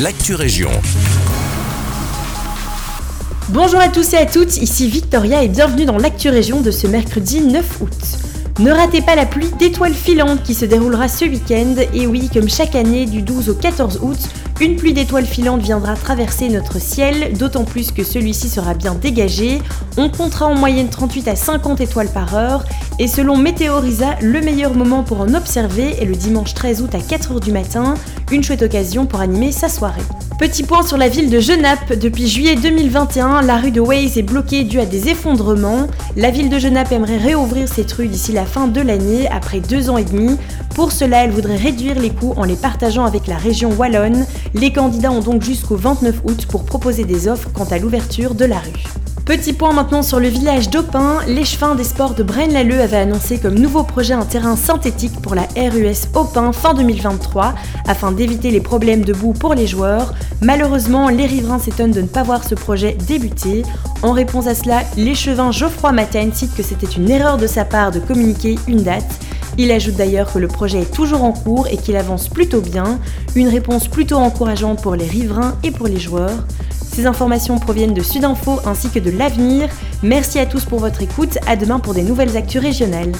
l'actu région. Bonjour à tous et à toutes, ici Victoria et bienvenue dans l'actu région de ce mercredi 9 août. Ne ratez pas la pluie d'étoiles filantes qui se déroulera ce week-end. Et oui, comme chaque année, du 12 au 14 août, une pluie d'étoiles filantes viendra traverser notre ciel, d'autant plus que celui-ci sera bien dégagé. On comptera en moyenne 38 à 50 étoiles par heure. Et selon Météorisa, le meilleur moment pour en observer est le dimanche 13 août à 4h du matin, une chouette occasion pour animer sa soirée. Petit point sur la ville de Genappe. Depuis juillet 2021, la rue de Waze est bloquée due à des effondrements. La ville de Genappe aimerait réouvrir cette rue d'ici la fin de l'année, après deux ans et demi. Pour cela, elle voudrait réduire les coûts en les partageant avec la région wallonne. Les candidats ont donc jusqu'au 29 août pour proposer des offres quant à l'ouverture de la rue. Petit point maintenant sur le village d'Aupin. L'échevin des sports de Braine-l'Alleud avait annoncé comme nouveau projet un terrain synthétique pour la RUS Aupin fin 2023 afin d'éviter les problèmes de boue pour les joueurs. Malheureusement, les riverains s'étonnent de ne pas voir ce projet débuter. En réponse à cela, l'échevin Geoffroy Matane cite que c'était une erreur de sa part de communiquer une date. Il ajoute d'ailleurs que le projet est toujours en cours et qu'il avance plutôt bien, une réponse plutôt encourageante pour les riverains et pour les joueurs. Ces informations proviennent de Sudinfo ainsi que de l'avenir. Merci à tous pour votre écoute, à demain pour des nouvelles actus régionales.